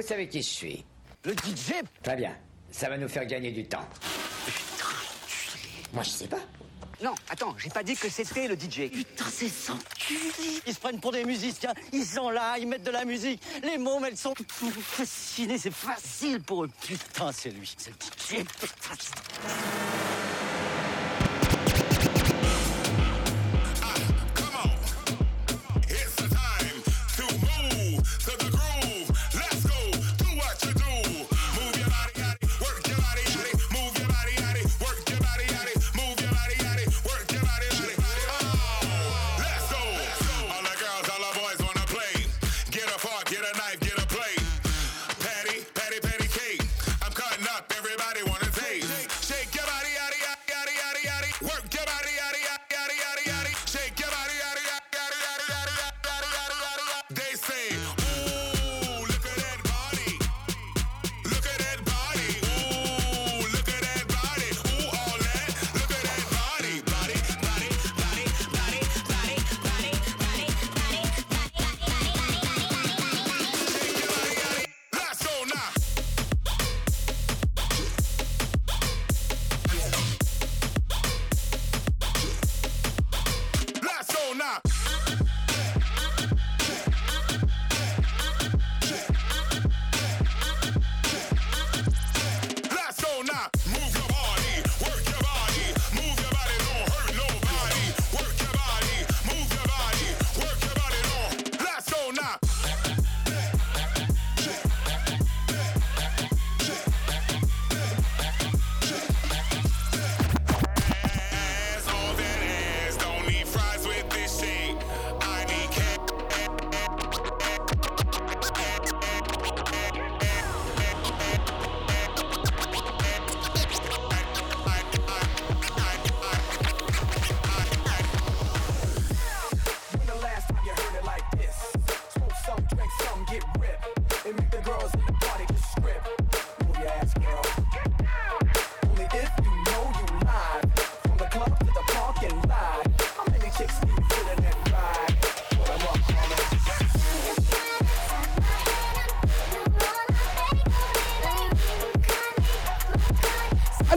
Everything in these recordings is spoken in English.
vous savez qui je suis. Le DJ Très bien, ça va nous faire gagner du temps. Putain, Moi, je sais pas. Non, attends, j'ai pas dit que c'était le DJ. Putain, c'est sans Ils se prennent pour des musiciens, ils sont là, ils mettent de la musique. Les mômes, elles sont fascinées, c'est facile pour eux. Putain, c'est lui, c'est le DJ, putain.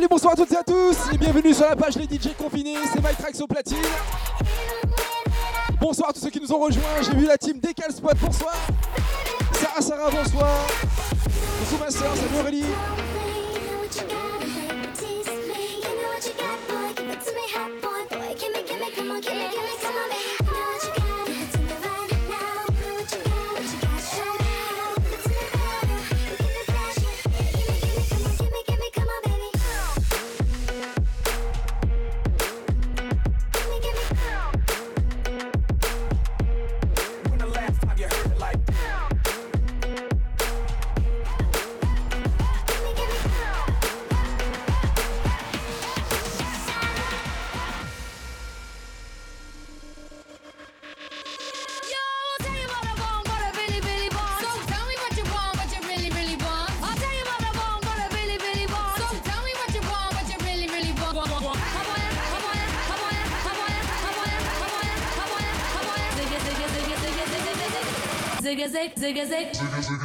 Bonsoir à toutes et à tous et bienvenue sur la page Les DJ Confinés, c'est MyTrax au platine. Bonsoir à tous ceux qui nous ont rejoints, j'ai vu la team Décal Spot, bonsoir. Sarah Sarah, bonsoir. Bonsoir ma soeur, salut Aurélie.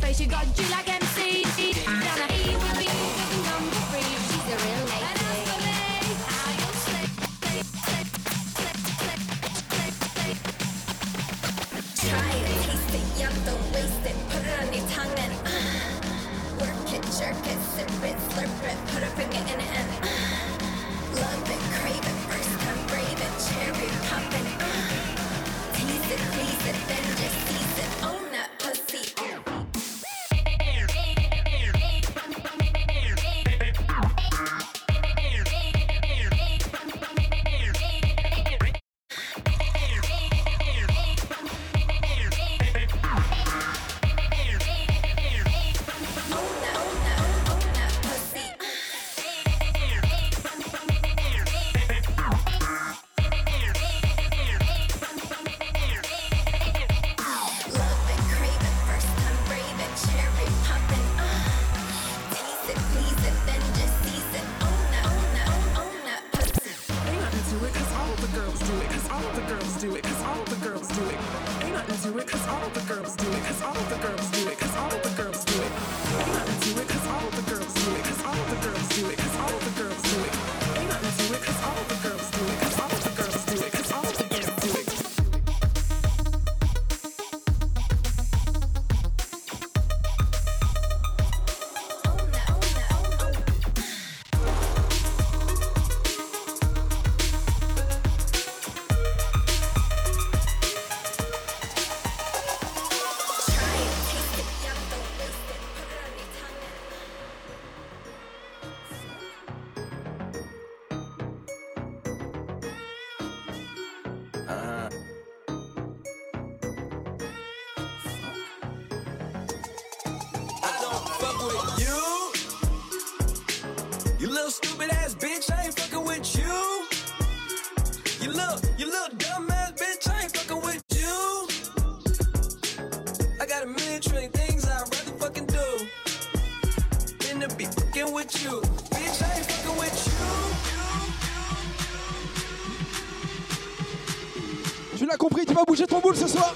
face, you got G like MC. Down E will be come for free. She's a real lady. Try it, taste it, don't waste it. Put it on your tongue and uh, work it, jerk it, sip it, slurp it. Put a finger in it. You. You little stupid ass bitch, I ain't fucking with you. You little, you little dumb ass bitch, I ain't fucking with you. I got a million things I'd rather fucking do than to be fucking with you. Bitch, I ain't fucking with you. Tu l'as compris, tu vas bouger ton boule ce soir.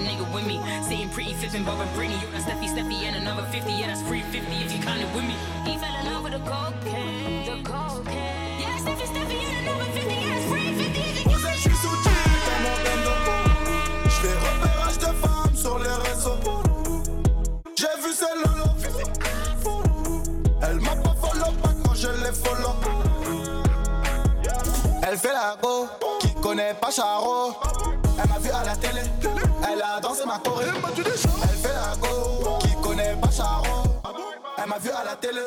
Your nigga with me. Sitting pretty, flipping, Bob and Britney. You're a Steffi, Steffi, and another 50. Yeah, that's 350 if you with me. He fell in love with the cocaine. The cocaine. Yeah, Steffi, Steffi, and another 50. Yeah, that's 350 if you mon bendo. Je fais repérage de femmes sur les réseaux. J'ai vu celle lolo. Elle m'a pas follow pas quand je l'ai follow. Elle fait la go, qui connaît pas Charo. Elle m'a vu à la télé, Elle fait la go, qui connaît pas Charo. Elle m'a vu à la télé,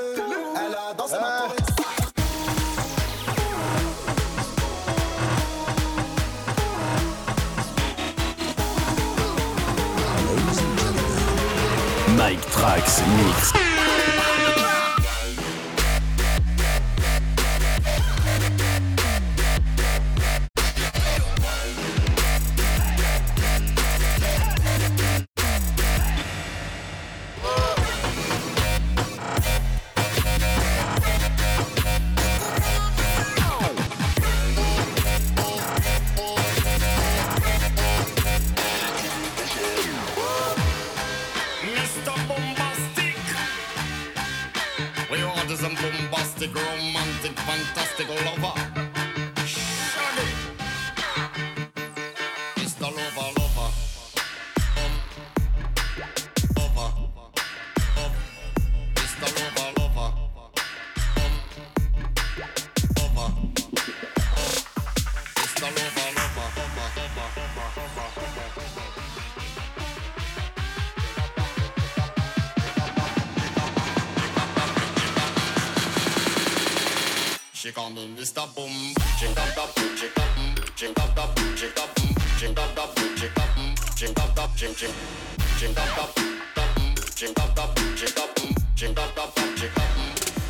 romantic, fantastic lover. Up, up, shake up, shake up, up, shake up, shake up, up, shake, shake, shake up, up, up, shake up, up, shake up, shake up, up, shake up.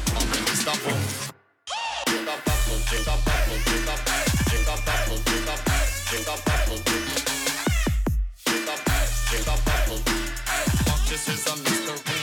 Call me Mr. Boom. Shake up, up, shake up, up, shake up, shake up, up, shake up, shake up, up, shake up, shake up, up. Fuck this is a Mr.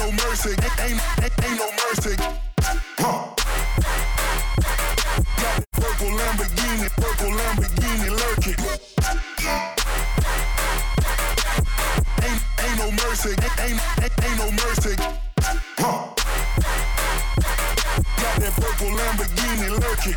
Ain't, no mercy, ain't, ain't, ain't no mercy. Huh. Got purple Lamborghini, purple Lamborghini lurking. Ain't, ain't no mercy, ain't, ain't no mercy. Huh. Got that purple Lamborghini lurking.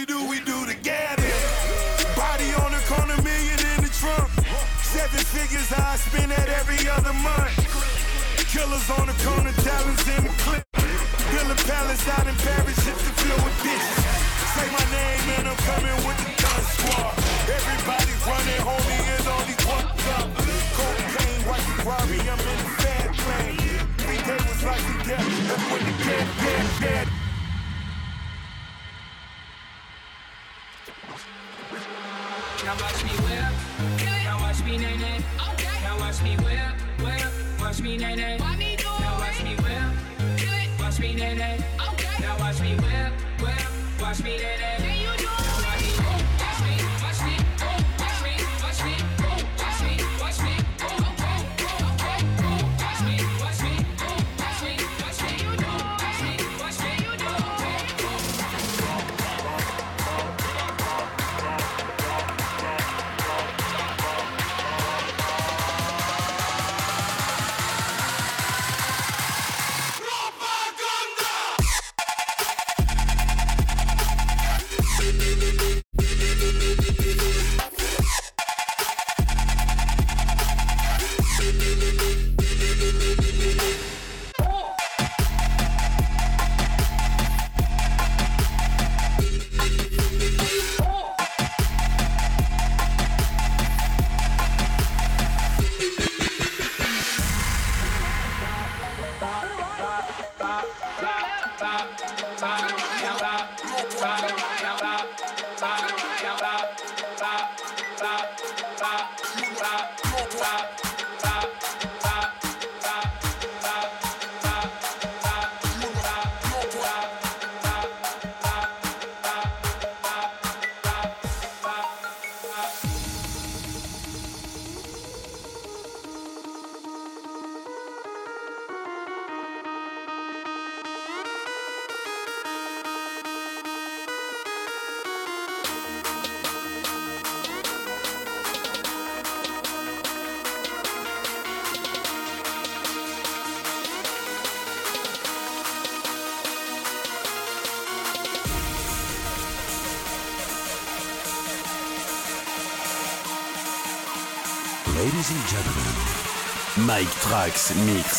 Seven figures I spend that every other month. Killers on the corner, talents in the clip. Build a palace out in Paris just to fill with bitches. Say my name and I'm coming with the gun squad. Everybody running, homie, and all these fucked up. Cocaine, white Ferrari, I'm in the bad plane. Every day was like a death, that's when the dead, dead, dead. Now watch me whip. Now watch me nay nay. Watch me whip, whip. Watch me nay nay. Now watch me whip. Watch me nay nay. Now watch me whip, whip. Watch me nay nay. Now watch Mike Trax Mix.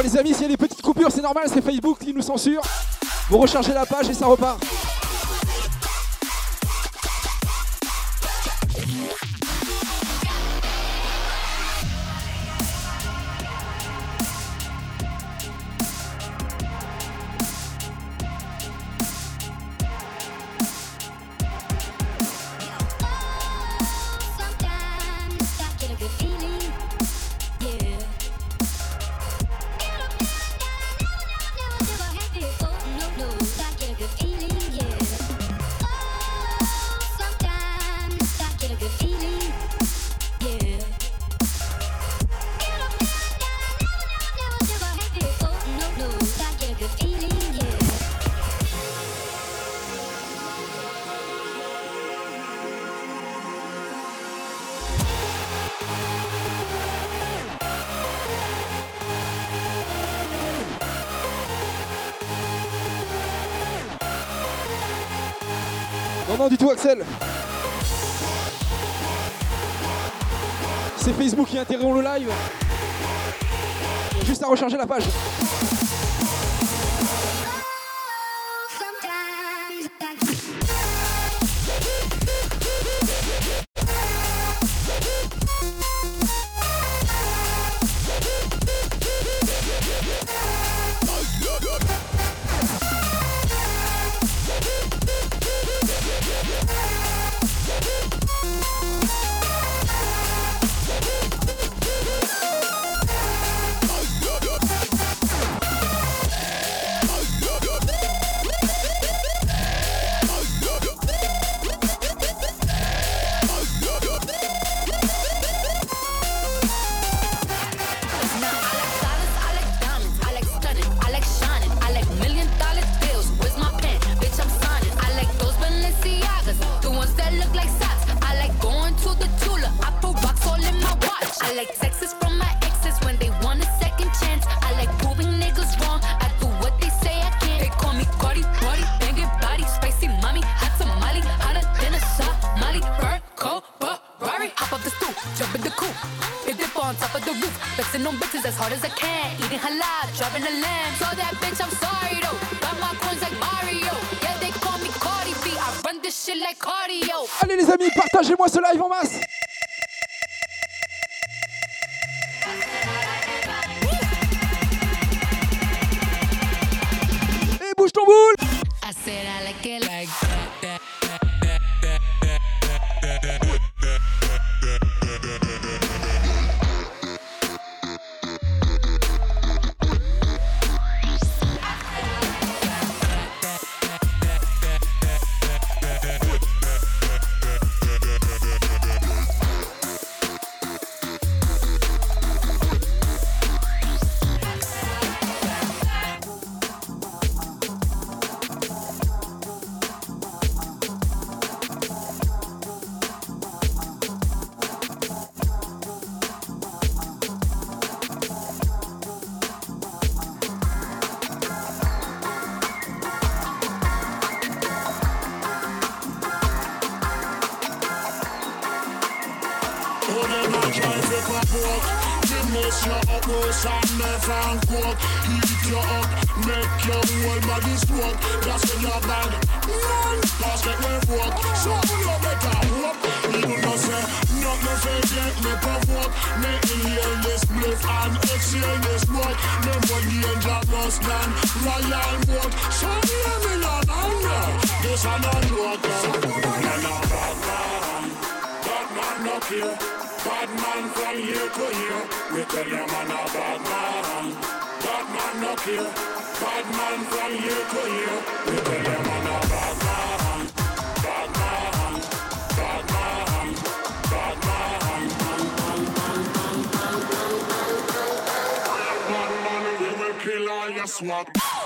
Bon les amis, s'il y a des petites coupures, c'est normal, c'est Facebook qui nous censure. Vous rechargez la page et ça repart. Du tout, Axel. C'est Facebook qui interrompt le live. Juste à recharger la page. Roof, flexing on bitches as hard as I can. Eating halal, driving a lamb. So that bitch, I'm sorry though. Got my coins like Mario. Yeah, they call me Cardi B. I run this shit like cardio. Allez les amis, partagez-moi ce live en masse. Et bouge ton boule I said I like it like that. Here. Bad man from here to here. We tell you man a bad man. Bad man. Bad man. Bad man. Bad man, we will kill all your swag.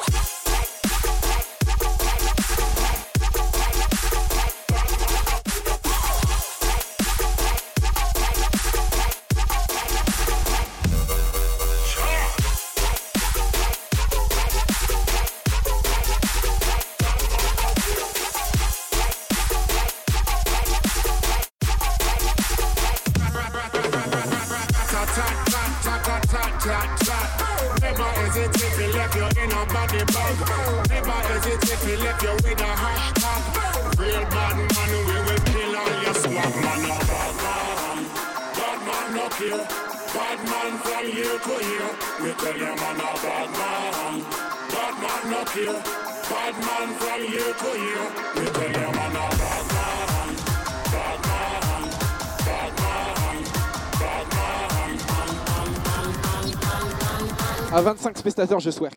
je swear.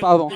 Pas avant.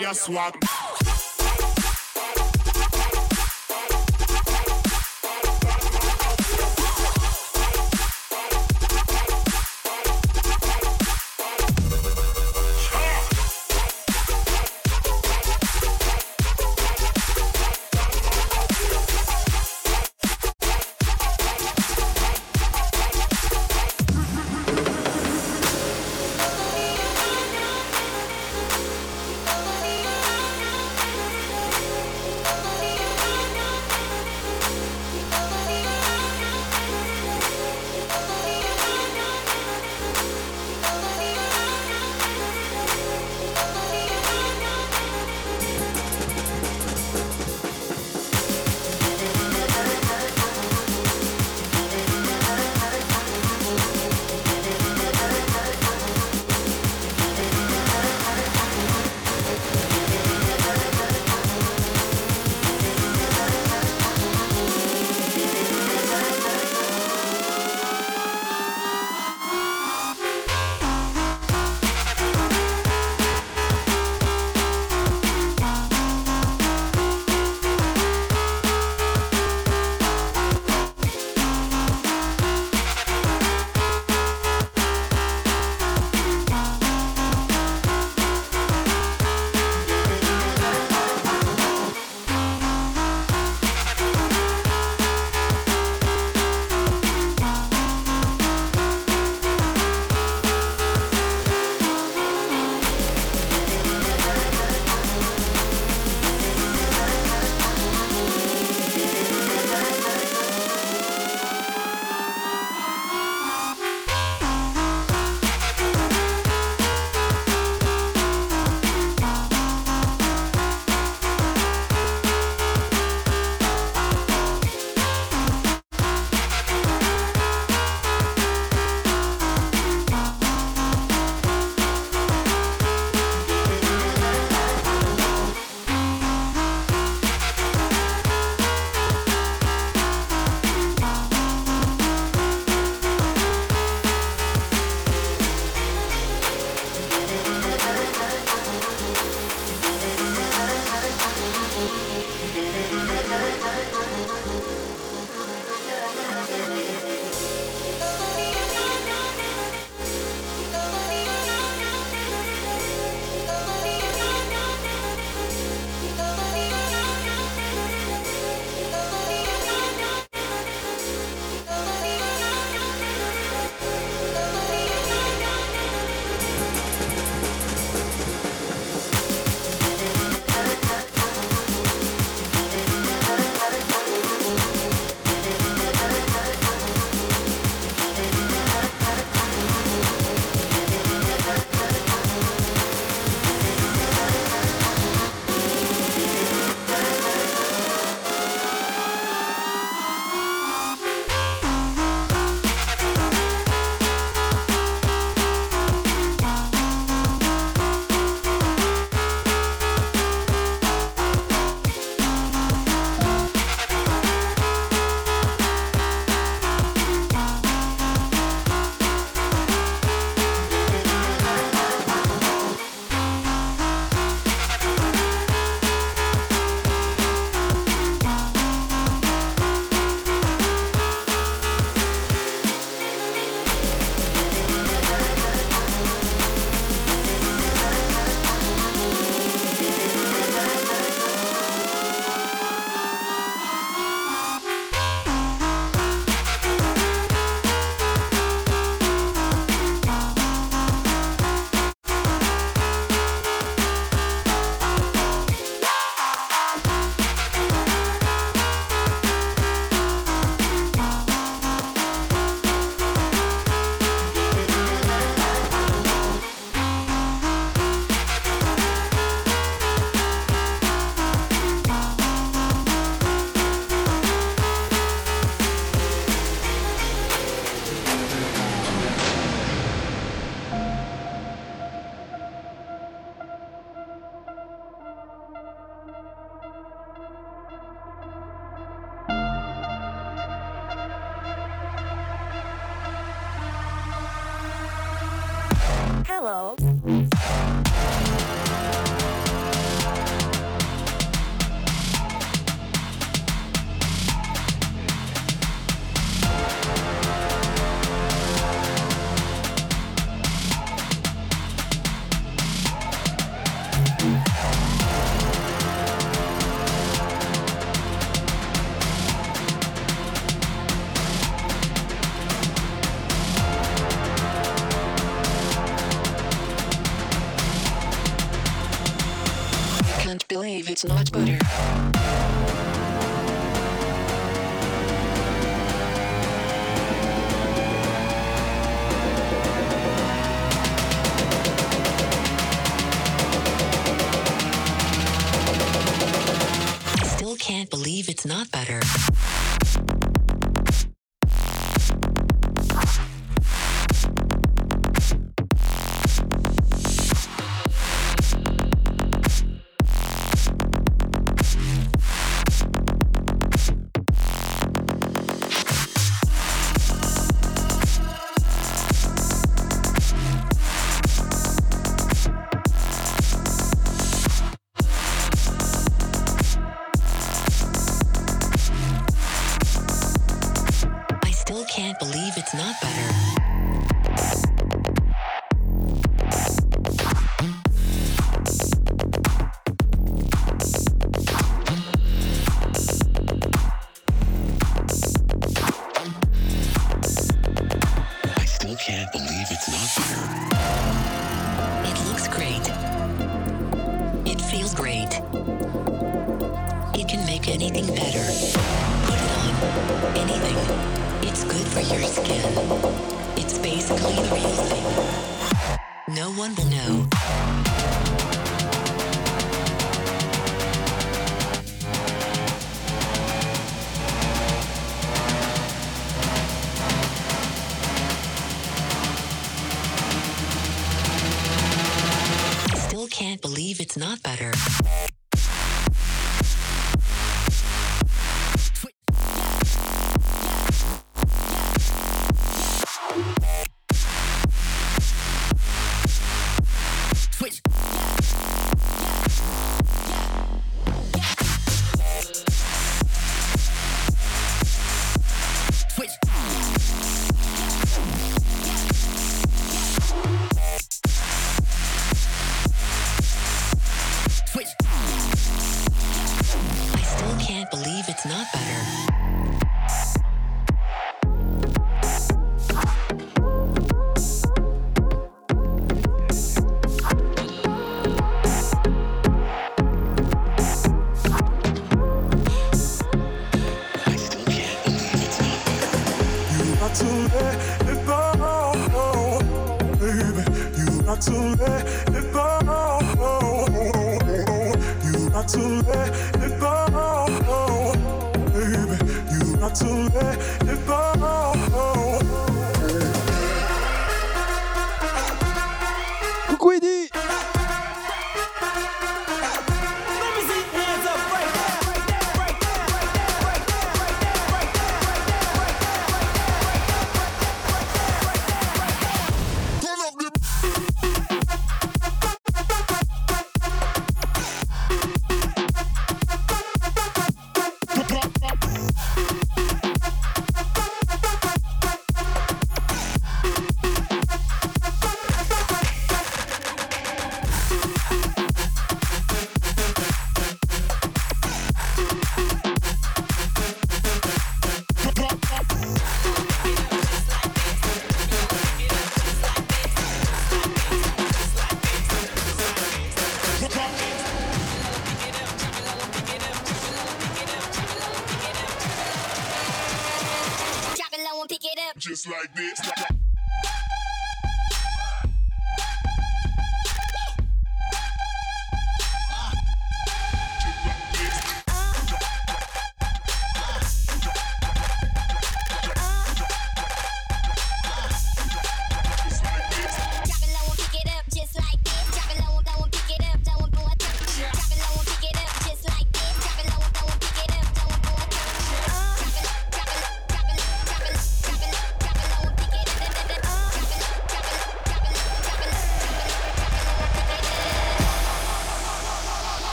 You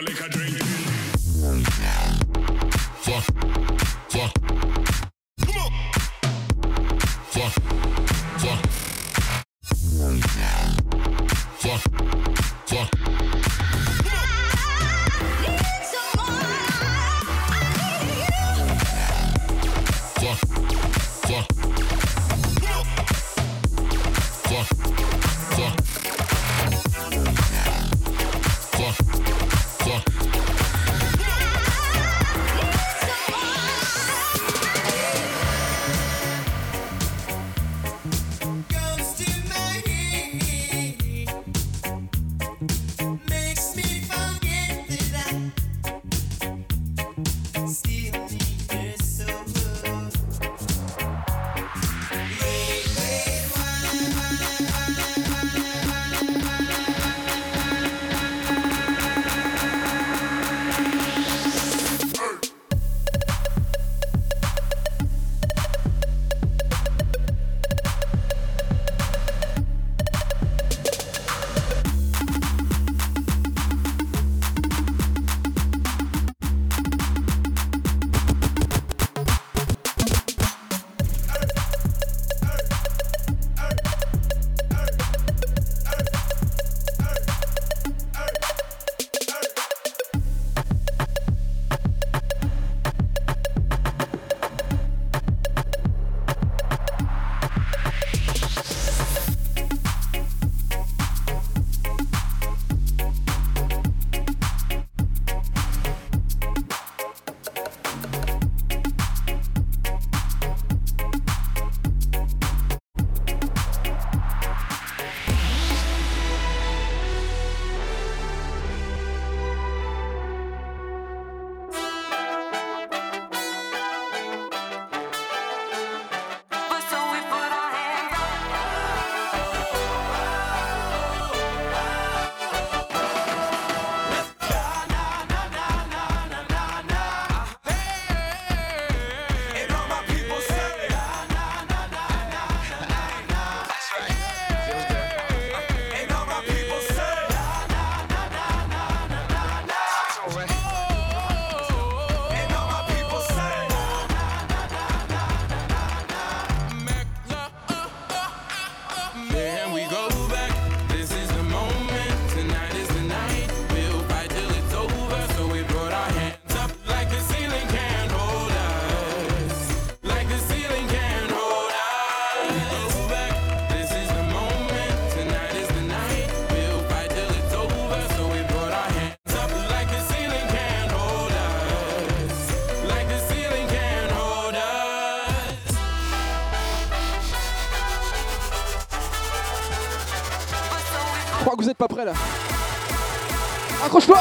a drink. Pas prêts là. Accroche-toi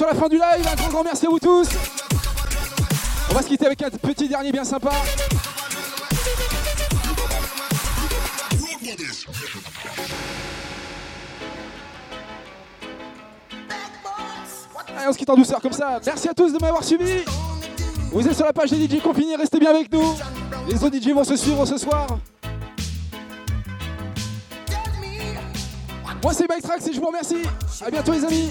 sur la fin du live. Un grand grand merci à vous tous. On va se quitter avec un petit dernier bien sympa. Allez, on se quitte en douceur comme ça. Merci à tous de m'avoir suivi. Vous êtes sur la page des DJ confinés, restez bien avec nous. Les autres DJ vont se suivre ce soir. Moi c'est Trax et je vous remercie. A bientôt les amis.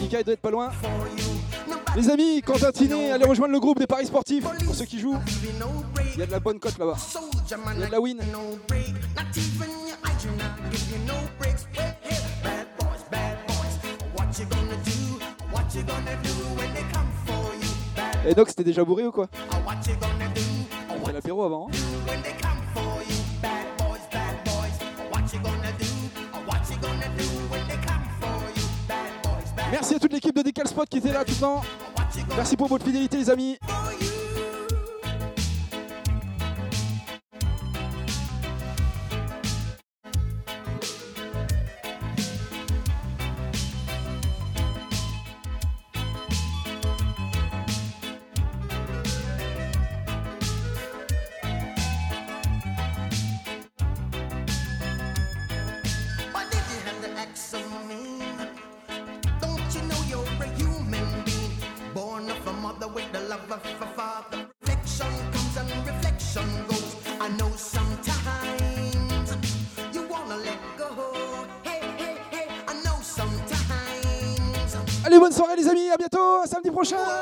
Nika, doit être pas loin. Les amis, Quentin Tiné, allez rejoindre le groupe des paris sportifs. Pour ceux qui jouent, il y a de la bonne cote là-bas. Il y a de la win. Et donc, c'était déjà bourré ou quoi? On l'apéro avant. Hein Merci à toute l'équipe de Decal Spot qui était là tout le temps. Merci pour votre fidélité les amis. Bientôt,